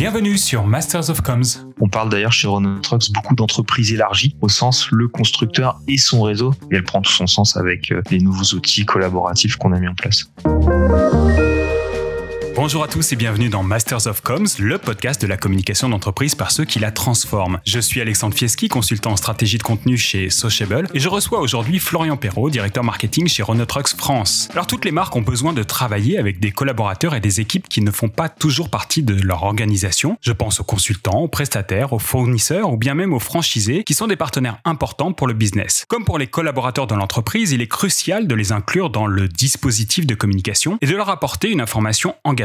Bienvenue sur Masters of Comms. On parle d'ailleurs chez Renault Trucks beaucoup d'entreprises élargies au sens le constructeur et son réseau. Et elle prend tout son sens avec euh, les nouveaux outils collaboratifs qu'on a mis en place. Bonjour à tous et bienvenue dans Masters of Comms, le podcast de la communication d'entreprise par ceux qui la transforment. Je suis Alexandre Fieschi, consultant en stratégie de contenu chez Sociable, et je reçois aujourd'hui Florian Perrault, directeur marketing chez Renault Trucks France. Alors toutes les marques ont besoin de travailler avec des collaborateurs et des équipes qui ne font pas toujours partie de leur organisation. Je pense aux consultants, aux prestataires, aux fournisseurs ou bien même aux franchisés qui sont des partenaires importants pour le business. Comme pour les collaborateurs de l'entreprise, il est crucial de les inclure dans le dispositif de communication et de leur apporter une information engagée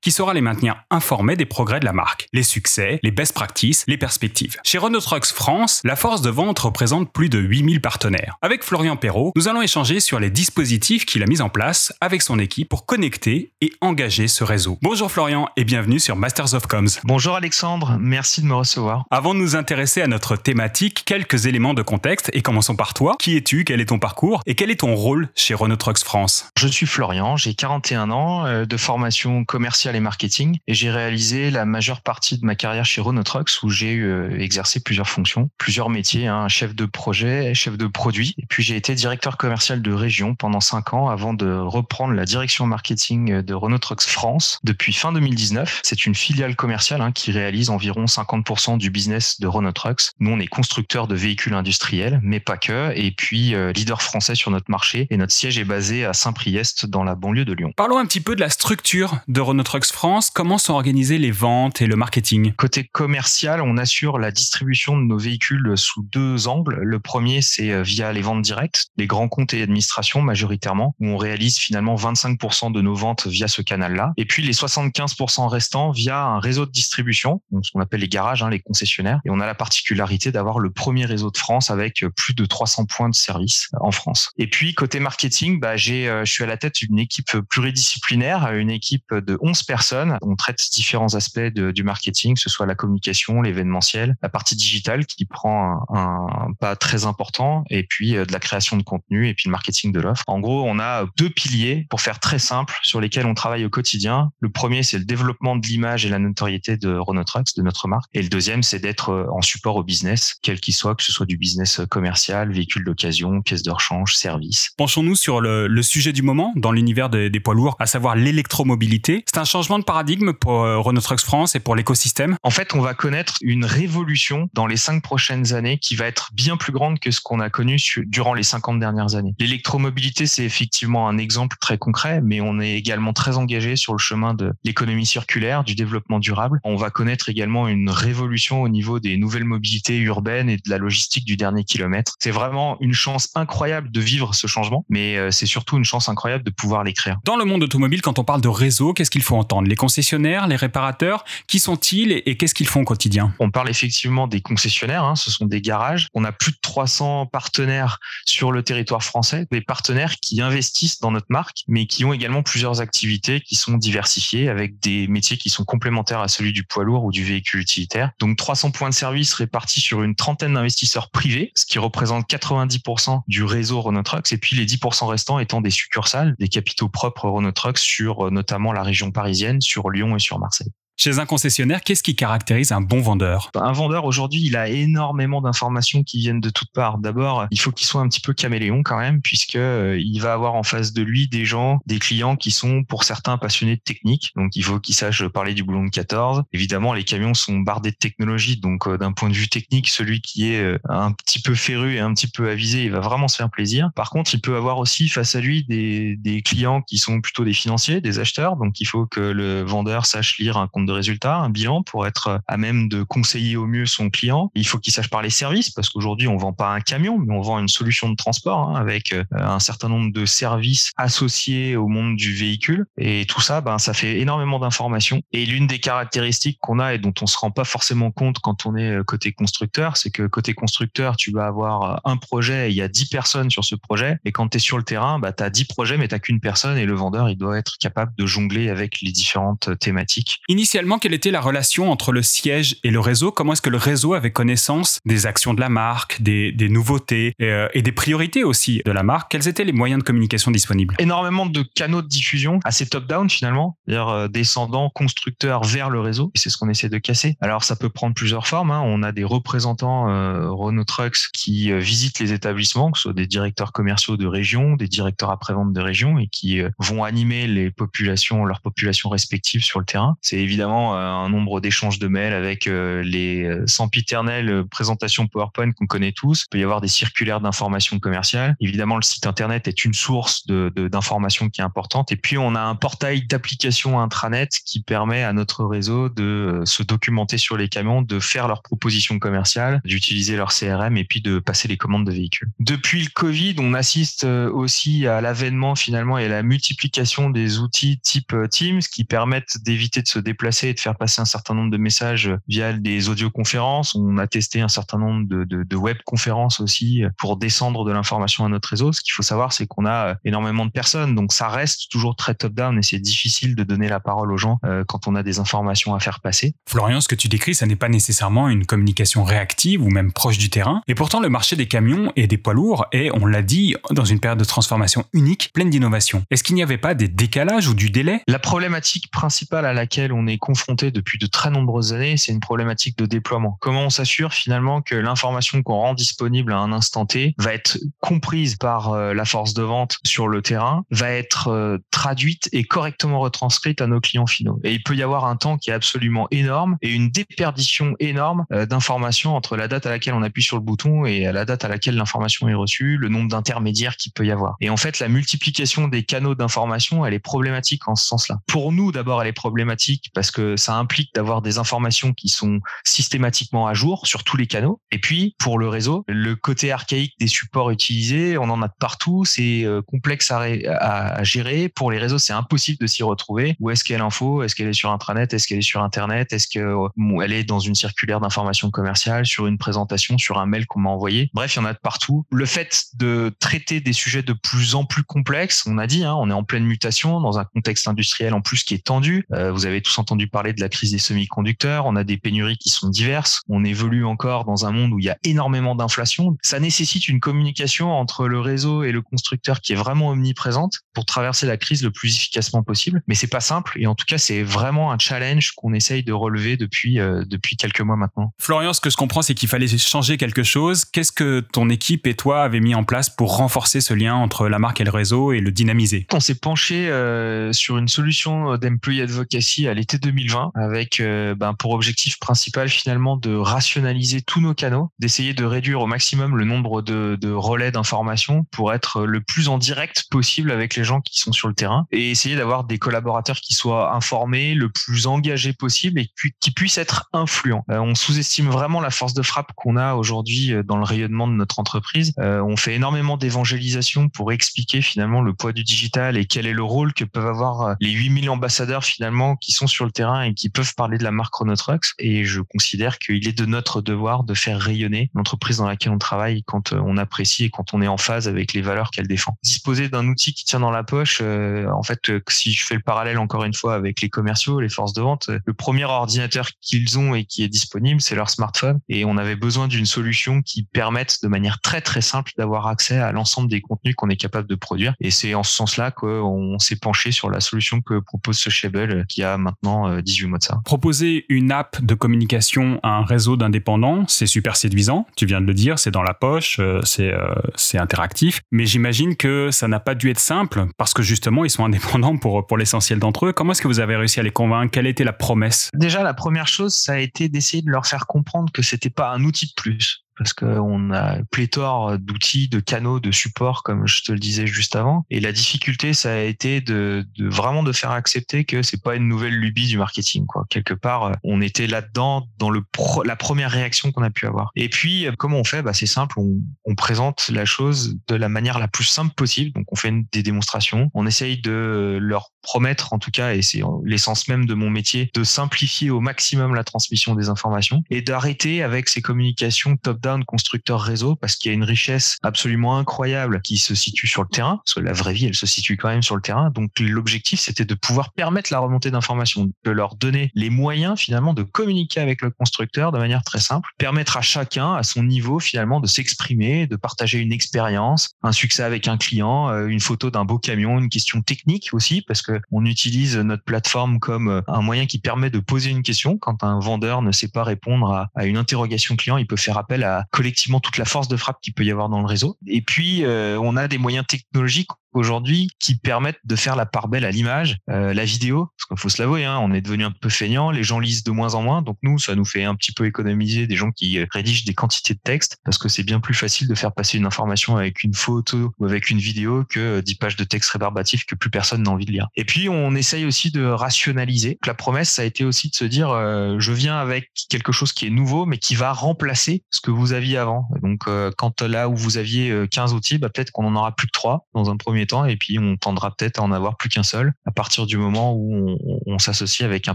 qui saura les maintenir informés des progrès de la marque, les succès, les best practices, les perspectives. Chez Renault Trucks France, la force de vente représente plus de 8000 partenaires. Avec Florian Perrault, nous allons échanger sur les dispositifs qu'il a mis en place avec son équipe pour connecter et engager ce réseau. Bonjour Florian et bienvenue sur Masters of Comms. Bonjour Alexandre, merci de me recevoir. Avant de nous intéresser à notre thématique, quelques éléments de contexte et commençons par toi. Qui es-tu? Quel est ton parcours? Et quel est ton rôle chez Renault Trucks France? Je suis Florian, j'ai 41 ans euh, de formation commerciale et marketing et j'ai réalisé la majeure partie de ma carrière chez Renault Trucks où j'ai euh, exercé plusieurs fonctions, plusieurs métiers, hein, chef de projet, chef de produit et puis j'ai été directeur commercial de région pendant cinq ans avant de reprendre la direction marketing de Renault Trucks France depuis fin 2019. C'est une filiale commerciale hein, qui réalise environ 50% du business de Renault Trucks. Nous, on est constructeur de véhicules industriels, mais pas que, et puis euh, leader français sur notre marché et notre siège est basé à Saint-Priest dans la banlieue de Lyon. Parlons un petit peu de la structure de Renault Trucks France, comment sont organisées les ventes et le marketing? Côté commercial, on assure la distribution de nos véhicules sous deux angles. Le premier, c'est euh, via les ventes directes, les grands comptes et administrations majoritairement, où on réalise finalement 25% de nos ventes via ce canal-là. Et puis les 75% restants via un réseau de distribution, donc ce qu'on appelle les garages, hein, les concessionnaires. Et on a la particularité d'avoir le premier réseau de France avec euh, plus de 300 points de service euh, en France. Et puis côté marketing, bah, j'ai, je suis à la tête d'une équipe pluridisciplinaire, une équipe de 11 personnes. On traite différents aspects du marketing, que ce soit la communication, l'événementiel, la partie digitale qui prend un, pas très important, et puis euh, de la création de contenu et puis le marketing de l'offre. En gros, on a deux piliers pour faire très simple sur lesquels on travaille au quotidien. Le premier, c'est le développement de l'image et la notoriété de Renault Trucks, de notre marque. Et le deuxième, c'est d'être euh, en support au business, quel qu'il soit, que ce soit du business commercial, véhicule d'occasion, pièces de rechange, service. Penchons-nous sur le, sujet du moment dans l'univers des, des poids lourds, à savoir l'électromobilité c'est un changement de paradigme pour euh, Renault Trucks France et pour l'écosystème En fait, on va connaître une révolution dans les cinq prochaines années qui va être bien plus grande que ce qu'on a connu durant les 50 dernières années. L'électromobilité, c'est effectivement un exemple très concret, mais on est également très engagé sur le chemin de l'économie circulaire, du développement durable. On va connaître également une révolution au niveau des nouvelles mobilités urbaines et de la logistique du dernier kilomètre. C'est vraiment une chance incroyable de vivre ce changement, mais euh, c'est surtout une chance incroyable de pouvoir l'écrire. Dans le monde automobile, quand on parle de réseau, qu'est-ce qu'il faut entendre? Les concessionnaires, les réparateurs, qui sont-ils et, qu'est-ce qu'ils font au quotidien? On parle effectivement des concessionnaires, hein, ce sont des garages. On a plus de 300 partenaires sur le territoire français, des partenaires qui investissent dans notre marque, mais qui ont également plusieurs activités qui sont diversifiées avec des métiers qui sont complémentaires à celui du poids lourd ou du véhicule utilitaire. Donc 300 points de service répartis sur une trentaine d'investisseurs privés, ce qui représente 90% du réseau Renault Trucks, et puis les 10% restants étant des succursales, des capitaux propres Renault Trucks sur euh, la région parisienne, sur Lyon et sur Marseille. Chez un concessionnaire, qu'est-ce qui caractérise un bon vendeur? Un vendeur aujourd'hui, il a énormément d'informations qui viennent de toutes parts. D'abord, il faut qu'il soit un petit peu caméléon quand même, puisque euh, va avoir en face de lui des gens, des clients qui sont pour certains passionnés de technique. Donc, il faut qu'il sache parler du boulon de 14. Évidemment, les camions sont bardés de technologie, donc euh, d'un point de vue technique, celui qui est euh, un petit peu féru et un petit peu avisé, il va vraiment se faire plaisir. Par contre, il peut avoir aussi face à lui des, des clients qui sont plutôt des financiers, des acheteurs. Donc, il faut que le vendeur sache lire un compte de résultats, un bilan pour être à même de conseiller au mieux son client. Il faut qu'il sache parler service parce qu'aujourd'hui on vend pas un camion, mais on vend une solution de transport hein, avec euh, un certain nombre de services associés au monde du véhicule. Et tout ça, ben, ça fait énormément d'informations. Et l'une des caractéristiques qu'on a et dont on se rend pas forcément compte quand on est euh, côté constructeur, c'est que côté constructeur, tu vas avoir euh, un projet, et il y a 10 personnes sur ce projet. Et quand tu es sur le terrain, bah, tu as 10 projets, mais tu qu'une personne et le vendeur, il doit être capable de jongler avec les différentes thématiques. Initialement, quelle était la relation entre le siège et le réseau? Comment est-ce que le réseau avait connaissance des actions de la marque, des, nouveautés euh, et, des priorités aussi de la marque? Quels étaient les moyens de communication disponibles? Énormément de canaux de diffusion, assez top-down finalement, c'est-à-dire euh, descendant constructeur vers le réseau. C'est ce qu'on essaie de casser. Alors ça peut prendre plusieurs formes. Hein. On a des représentants euh, Renault Trucks qui visitent les établissements, que ce soit des directeurs commerciaux de région, des directeurs après-vente de région, et qui vont animer les populations, leurs populations respectives sur le terrain. C'est évidemment un nombre d'échanges de mails avec les sempiternelles présentations PowerPoint qu'on connaît tous. Il peut y avoir des circulaires d'information commerciale. Évidemment, le site internet est une source de, d'informations qui est importante. Et puis, on a un portail d'application intranet qui permet à notre réseau de euh, se documenter sur les camions, de faire leurs propositions commerciales, d'utiliser leur CRM et puis de passer les commandes de véhicules. Depuis le Covid, on assiste euh, aussi à l'avènement finalement et à la multiplication des outils type euh, Teams qui permettent d'éviter de se déplacer et de faire passer un certain nombre de messages via des audioconférences. On a testé un certain nombre de, de, de webconférences aussi pour descendre de l'information à notre réseau. Ce qu'il faut savoir, c'est qu'on a énormément de personnes, donc ça reste toujours très top-down et c'est difficile de donner la parole aux gens euh, quand on a des informations à faire passer. Florian, ce que tu décris, ça n'est pas nécessairement une communication réactive ou même proche du terrain. Et pourtant, le marché des camions et des poids lourds est, on l'a dit, dans une période de transformation unique, pleine d'innovation. Est-ce qu'il n'y avait pas des décalages ou du délai? La problématique principale à laquelle on est confronté depuis de très nombreuses années, c'est une problématique de déploiement. Comment on s'assure finalement que l'information qu'on rend disponible à un instant T va être comprise par euh, la force de vente sur le terrain, va être euh, traduite et correctement retranscrite à nos clients finaux? Et il peut y avoir un temps qui est absolument énorme et une déperdition énorme euh, d'informations entre la date à laquelle on appuie sur le bouton et à la date à laquelle l'information est reçue, le nombre d'intermédiaires qu'il peut y avoir. Et en fait, la multiplication des canaux d'information, elle est problématique en ce sens-là. Pour nous, d'abord, elle est problématique parce que ça implique d'avoir des informations qui sont systématiquement à jour sur tous les canaux. Et puis, pour le réseau, le côté archaïque des supports utilisés, on en a de partout, c'est euh, complexe à, à, gérer. Pour les réseaux, c'est impossible de s'y retrouver. Où est-ce qu'elle l'info Est-ce qu'elle est sur intranet? Est-ce qu'elle est sur internet? Est-ce qu'elle est dans une circulaire d'information commerciale, sur une présentation, sur un mail qu'on m'a envoyé? Bref, il y en a de partout. Le fait de traiter des sujets de plus en plus complexes, on a dit, hein, on est en pleine mutation dans un contexte industriel en plus qui est tendu. Euh, vous avez tous entendu parler de la crise des semi-conducteurs. On a des pénuries qui sont diverses. On évolue encore dans un monde où il y a énormément d'inflation. Ça nécessite une communication entre le réseau et le constructeur qui est vraiment omniprésente pour traverser la crise le plus efficacement possible. Mais c'est pas simple et en tout cas c'est vraiment un challenge qu'on essaye de relever depuis euh, depuis quelques mois maintenant. Florian, ce que je comprends c'est qu'il fallait changer quelque chose. Qu'est-ce que ton équipe et toi avez mis en place pour renforcer ce lien entre la marque et le réseau et le dynamiser? On s'est penché euh, sur une solution d'employee advocacy à l'été 2020 avec euh, ben, pour objectif principal finalement de rationaliser tous nos canaux, d'essayer de réduire au maximum le nombre de, de relais d'information pour être le plus en direct possible avec les gens qui sont sur le terrain et essayer d'avoir des collaborateurs qui soient informés, le plus engagés possible et qui puissent être influents. Euh, on sous-estime vraiment la force de frappe qu'on a aujourd'hui euh, dans le rayonnement de notre entreprise. On fait énormément d'évangélisation pour expliquer finalement le poids du digital et quel est le rôle que peuvent avoir les 8000 ambassadeurs finalement qui sont sur le terrain et qui peuvent parler de la marque Chronotrucks. Et je considère qu'il est de notre devoir de faire rayonner l'entreprise dans laquelle on travaille quand on apprécie et quand on est en phase avec les valeurs qu'elle défend. Disposer d'un outil qui tient dans la poche, en fait, si je fais le parallèle encore une fois avec les commerciaux, les forces de vente, le premier ordinateur qu'ils ont et qui est disponible, c'est leur smartphone. Et on avait besoin d'une solution qui permette de manière très très simple d'avoir accès à l'ensemble des contenus qu'on est capable de produire. Et c'est en ce sens-là qu'on s'est penché sur la solution que propose Sociable qui a maintenant 18 euh, mois de ça. Proposer une app de communication à un réseau d'indépendants, c'est super séduisant. Tu viens de le dire, c'est dans la poche, euh, c'est euh, c'est interactif. Mais j'imagine que ça n'a pas dû être simple parce que justement ils sont indépendants pour pour l'essentiel d'entre eux. Comment est-ce que vous avez réussi à les convaincre? Quelle était la promesse? Déjà, la première chose, ça a été d'essayer de leur faire comprendre que c'était pas un outil de plus parce qu'on a pléthore d'outils, de canaux, de supports, comme je te le disais juste avant. Et la difficulté, ça a été de, de vraiment de faire accepter que c'est pas une nouvelle lubie du marketing. Quoi. Quelque part, on était là-dedans dans le la première réaction qu'on a pu avoir. Et puis, comment on fait? Bah, C'est simple, on, on, présente la chose de la manière la plus simple possible. Donc, on fait des démonstrations. On essaye de leur promettre, en tout cas, et c'est l'essence même de mon métier, de simplifier au maximum la transmission des informations et d'arrêter avec ces communications top-down showdown constructeur réseau parce qu'il y a une richesse absolument incroyable qui se situe sur le terrain, parce que la vraie vie, elle se situe quand même sur le terrain. Donc l'objectif, c'était de pouvoir permettre la remontée d'informations, de leur donner les moyens finalement de communiquer avec le constructeur de manière très simple, permettre à chacun, à son niveau finalement, de s'exprimer, de partager une expérience, un succès avec un client, euh, une photo d'un beau camion, une question technique aussi, parce que on utilise notre plateforme comme euh, un moyen qui permet de poser une question. Quand un vendeur ne sait pas répondre à une interrogation client, il peut faire appel à collectivement toute la force de frappe qu'il peut y avoir dans le réseau. Et puis, euh, on a des moyens technologiques aujourd'hui qui permettent de faire la part belle à l'image, euh, la vidéo, parce qu'il faut se l'avouer, hein, on est devenu un peu feignant, les gens lisent de moins en moins, donc nous, ça nous fait un petit peu économiser des gens qui rédigent des quantités de texte, parce que c'est bien plus facile de faire passer une information avec une photo ou avec une vidéo que 10 pages de texte rébarbatif que plus personne n'a envie de lire. Et puis, on essaye aussi de rationaliser. La promesse, ça a été aussi de se dire, euh, je viens avec quelque chose qui est nouveau, mais qui va remplacer ce que vous aviez avant. Donc, euh, quand là où vous aviez 15 outils, bah, peut-être qu'on en aura plus que 3 dans un premier et puis on tendra peut-être à en avoir plus qu'un seul à partir du moment où on, s'associe avec un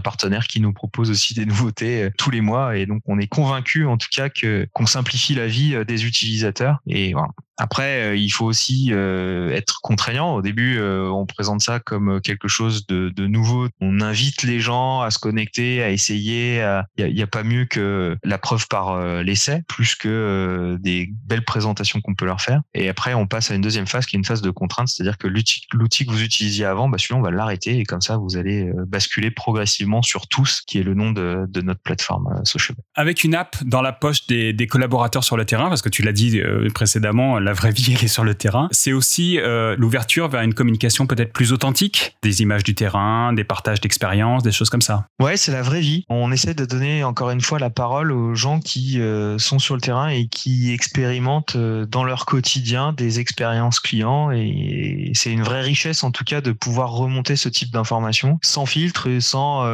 partenaire qui nous propose aussi des nouveautés euh, tous les mois. Et donc on est convaincu en tout cas que qu'on simplifie la vie euh, des utilisateurs. Et voilà, après, euh, il faut aussi euh, être contraignant. Au début, euh, on présente ça comme quelque chose de, de, nouveau. On invite les gens à se connecter, à essayer. Il n'y a, pas mieux que la preuve par l'essai, plus que des belles présentations qu'on peut leur faire. Et après, on passe à une deuxième phase qui est une phase de contrainte, c'est-à-dire que l'outil que vous utilisiez avant, bah, celui-là, on va l'arrêter et comme ça, vous allez basculer progressivement sur tous, qui est le nom de, de notre plateforme Social. Avec une app dans la poche des, des collaborateurs sur le terrain, parce que tu l'as dit précédemment, la vraie vie, elle est sur le terrain. C'est aussi euh, l'ouverture vers une communication peut-être plus authentique, des images du terrain, des partages d'expériences, des choses comme ça. Ouais, c'est la vraie vie. On essaie de donner encore une fois la parole aux gens qui euh, sont sur le terrain et qui expérimentent euh, dans leur quotidien des expériences clients. Et c'est une vraie richesse en tout cas de pouvoir remonter ce type d'informations sans filtre et sans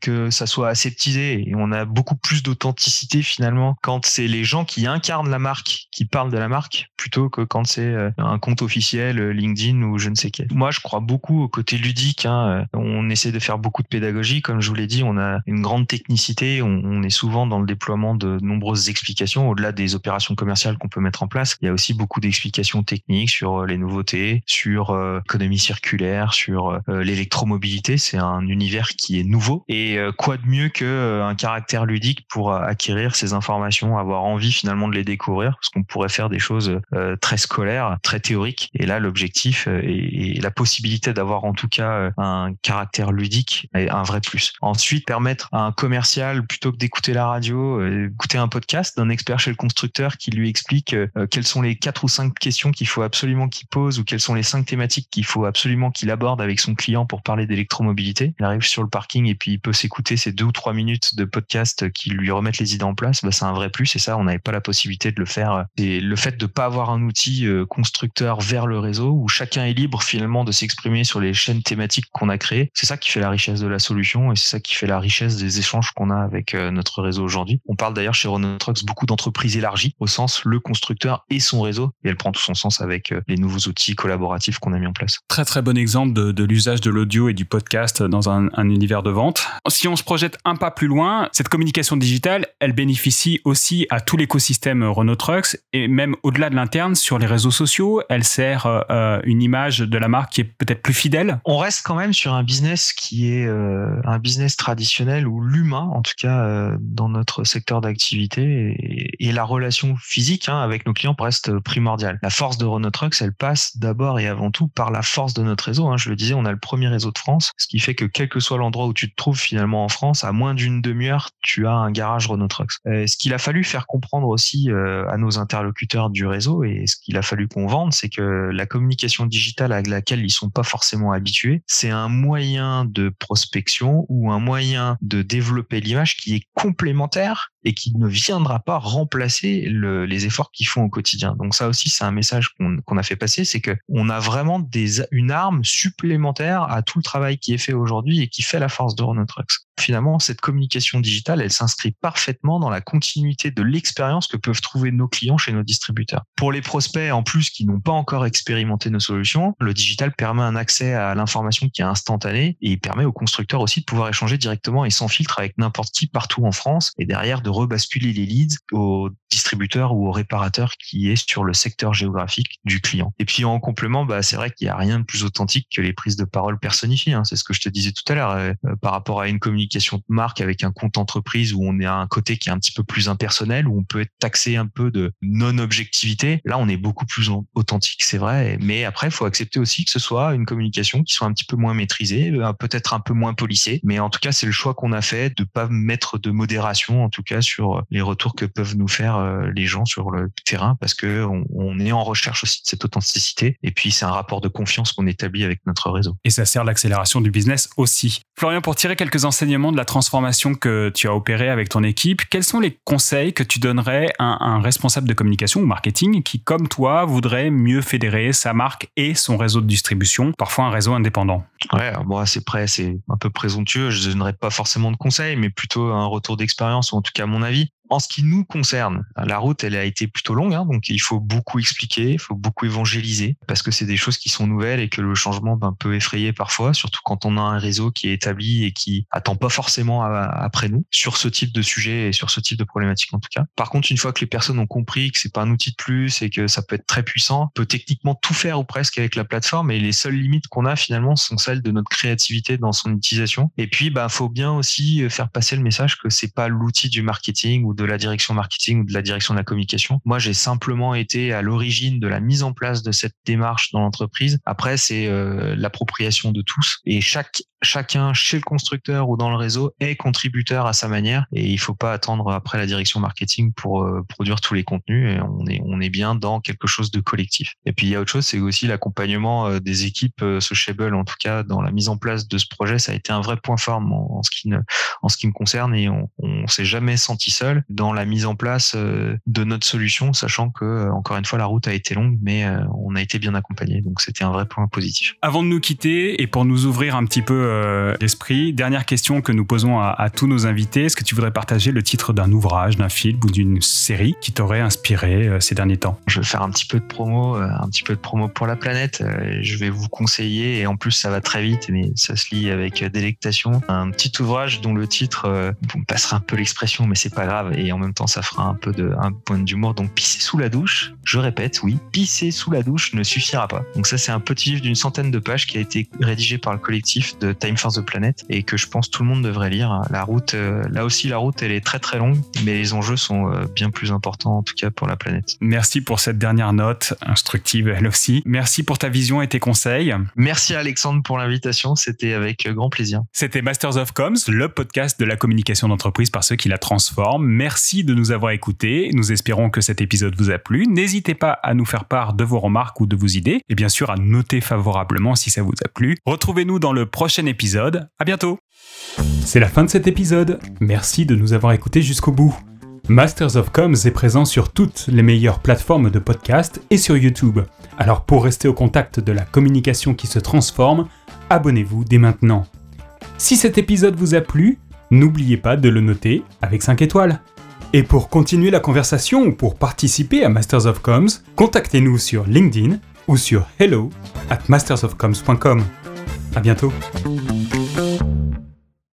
que ça soit aseptisé. On a beaucoup plus d'authenticité finalement quand c'est les gens qui incarnent la marque, qui parlent de la marque, plutôt que quand c'est euh, un compte officiel euh, LinkedIn ou je ne sais quel. Moi, je crois beaucoup au côté ludique. Hein. Euh, on essaie de faire beaucoup de pédagogie. Comme je vous l'ai dit, on a une grande technicité. On, est souvent dans le déploiement de nombreuses explications. Au-delà des opérations commerciales qu'on peut mettre en place, il y a aussi beaucoup d'explications techniques sur les nouveautés, sur l'économie circulaire, sur l'électromobilité. C'est un univers qui est nouveau. Et quoi de mieux qu'un caractère ludique pour acquérir ces informations, avoir envie finalement de les découvrir, parce qu'on pourrait faire des choses euh, très scolaire, très théorique. Et là, l'objectif euh, et, la possibilité d'avoir en tout cas euh, un caractère ludique est un vrai plus. Ensuite, permettre à un commercial, plutôt que d'écouter la radio, écouter un podcast d'un expert chez le constructeur qui lui explique quelles sont les quatre ou cinq questions qu'il faut absolument qu'il pose ou quelles sont les cinq thématiques qu'il faut absolument qu'il aborde avec son client pour parler d'électromobilité. Il arrive sur le parking et puis il peut s'écouter ces deux ou trois minutes de podcast qui lui remettent les idées en place. Bah, c'est un vrai plus et ça, on n'avait pas la possibilité de le faire. Et le fait de pas avoir un outil euh, constructeur vers le réseau où chacun est libre finalement de s'exprimer sur les chaînes thématiques qu'on a créées. C'est ça qui fait la richesse de la solution et c'est ça qui fait la richesse des échanges qu'on a avec euh, notre réseau aujourd'hui. On parle d'ailleurs chez Renault Trucks beaucoup d'entreprises élargies au sens le constructeur et son réseau et elle prend tout son sens avec euh, les nouveaux outils collaboratifs qu'on a mis en place. Très très bon exemple de, de l'usage de l'audio et du podcast dans un, un univers de vente. Si on se projette un pas plus loin, cette communication digitale, elle bénéficie aussi à tout l'écosystème Renault Trucks et même au-delà de l'interne sur les réseaux sociaux Elle sert euh, euh, une image de la marque qui est peut-être plus fidèle On reste quand même sur un business qui est euh, un business traditionnel où l'humain, en tout cas dans notre secteur d'activité, et, la relation physique hein, avec nos clients reste primordiale. La force de Renault Trucks, elle passe d'abord et avant tout par la force de notre réseau. Hein. Je le disais, on a le premier réseau de France, ce qui fait que quel que soit l'endroit où tu te trouves finalement en France, à moins d'une demi-heure, tu as un garage Renault Trucks. ce qu'il a fallu faire comprendre aussi à nos interlocuteurs du réseau et ce qu'il a fallu qu'on vende, c'est que la communication digitale à laquelle ils sont pas forcément habitués, c'est un moyen de prospection ou un moyen de développer l'image qui est complémentaire et qui ne viendra pas remplacer les efforts qu'ils font au quotidien. Donc ça aussi, c'est un message qu'on a fait passer, c'est que on a vraiment une arme supplémentaire à tout le travail qui est fait aujourd'hui et qui fait la force de Renault Trucks. Finalement, cette communication digitale, elle s'inscrit parfaitement dans la continuité de l'expérience que peuvent trouver nos clients chez nos distributeurs. Pour les prospects, en plus, qui n'ont pas encore expérimenté nos solutions, le digital permet un accès à l'information qui est instantané et il permet aux constructeurs aussi de pouvoir échanger directement et sans filtre avec n'importe qui partout en France et derrière de rebasculer les leads au distributeur ou au réparateur qui est sur le secteur géographique du client. Et puis en complément, bah, c'est vrai qu'il n'y a rien de plus authentique que les prises de parole personnifiées. Hein. C'est ce que je te disais tout à l'heure euh, par rapport à une communication de marque avec un compte entreprise où on est à un côté qui est un petit peu plus impersonnel, où on peut être taxé un peu de non-objectivité. Là, on est beaucoup plus authentique, c'est vrai. Mais après, il faut accepter aussi que ce soit une communication qui soit un petit peu moins maîtrisée, euh, peut-être un peu moins polissée. Mais en tout cas, c'est le choix qu'on a fait de pas mettre de modération, en tout cas, sur les retours que peuvent nous faire euh, les gens sur le terrain, parce que on, est en recherche aussi de cette authenticité. Et puis, c'est un rapport de confiance qu'on établit avec notre réseau. Et ça sert l'accélération du business aussi. Florian, pour tirer quelques enseignements de la transformation que tu as opérée avec ton équipe, quels sont les conseils que tu donnerais à un responsable de communication ou marketing qui, comme toi, voudrait mieux fédérer sa marque et son réseau de distribution, parfois un réseau indépendant? Ouais, bon, c'est prêt, c'est un peu présomptueux. Je ne donnerai pas forcément de conseils, mais plutôt un retour d'expérience, ou en tout cas mon avis. En ce qui nous concerne, la route, elle a été plutôt longue, hein, donc il faut beaucoup expliquer, il faut beaucoup évangéliser, parce que c'est des choses qui sont nouvelles et que le changement ben, peut effrayer parfois, surtout quand on a un réseau qui est établi et qui attend pas forcément après nous sur ce type de sujet et sur ce type de problématique en tout cas. Par contre, une fois que les personnes ont compris que c'est pas un outil de plus et que ça peut être très puissant, peut techniquement tout faire ou presque avec la plateforme et les seules limites qu'on a finalement sont celles de notre créativité dans son utilisation. Et puis, ben, faut bien aussi faire passer le message que c'est pas l'outil du marketing de la direction marketing ou de la direction de la communication. Moi, j'ai simplement été à l'origine de la mise en place de cette démarche dans l'entreprise. Après, c'est euh, l'appropriation de tous et chaque chacun chez le constructeur ou dans le réseau est contributeur à sa manière et il faut pas attendre après la direction marketing pour euh, produire tous les contenus et on est on est bien dans quelque chose de collectif. Et puis il y a autre chose, c'est aussi l'accompagnement euh, des équipes Sociable en tout cas dans la mise en place de ce projet, ça a été un vrai point fort en, ce qui ne, en ce qui me concerne et on, on s'est jamais senti seul dans la mise en place euh, de notre solution, sachant que, euh, encore une fois, la route a été longue, mais euh, on a été bien accompagné. Donc, c'était un vrai point positif. Avant de nous quitter et pour nous ouvrir un petit peu l'esprit, dernière question que nous posons à, tous nos invités. Est-ce que tu voudrais partager le titre d'un ouvrage, d'un film ou d'une série qui t'aurait inspiré ces derniers temps? Je vais faire un petit peu de promo, un petit peu de promo pour la planète. Je vais vous conseiller, et en plus, ça va très vite, mais ça se lit avec délectation, un petit ouvrage dont le titre, vous me passerez un peu l'expression, mais c'est pas grave. Et en même temps, ça fera un peu de un point d'humour. Donc, pisser sous la douche, je répète, oui, pisser sous la douche ne suffira pas. Donc, ça, c'est un petit livre d'une centaine de pages qui a été rédigé par le collectif de Time for the Planet et que je pense tout le monde devrait lire. La route, euh, là aussi, la route, elle est très très longue, mais les enjeux sont euh, bien plus importants, en tout cas pour la planète. Merci pour cette dernière note, instructive elle aussi. Merci pour ta vision et tes conseils. Merci Alexandre pour l'invitation, c'était avec grand plaisir. C'était Masters of Comms, le podcast de la communication d'entreprise par ceux qui la transforment. Merci de nous avoir écoutés. Nous espérons que cet épisode vous a plu. N'hésitez pas à nous faire part de vos remarques ou de vos idées et bien sûr à noter favorablement si ça vous a plu. Retrouvez-nous dans le prochain épisode. À bientôt. C'est la fin de cet épisode. Merci de nous avoir écoutés jusqu'au bout. Masters of Comms est présent sur toutes les meilleures plateformes de podcast et sur YouTube. Alors pour rester au contact de la communication qui se transforme, abonnez-vous dès maintenant. Si cet épisode vous a plu, n'oubliez pas de le noter avec 5 étoiles. Et pour continuer la conversation ou pour participer à Masters of Comms, contactez-nous sur LinkedIn ou sur hello at mastersofcoms.com. À bientôt.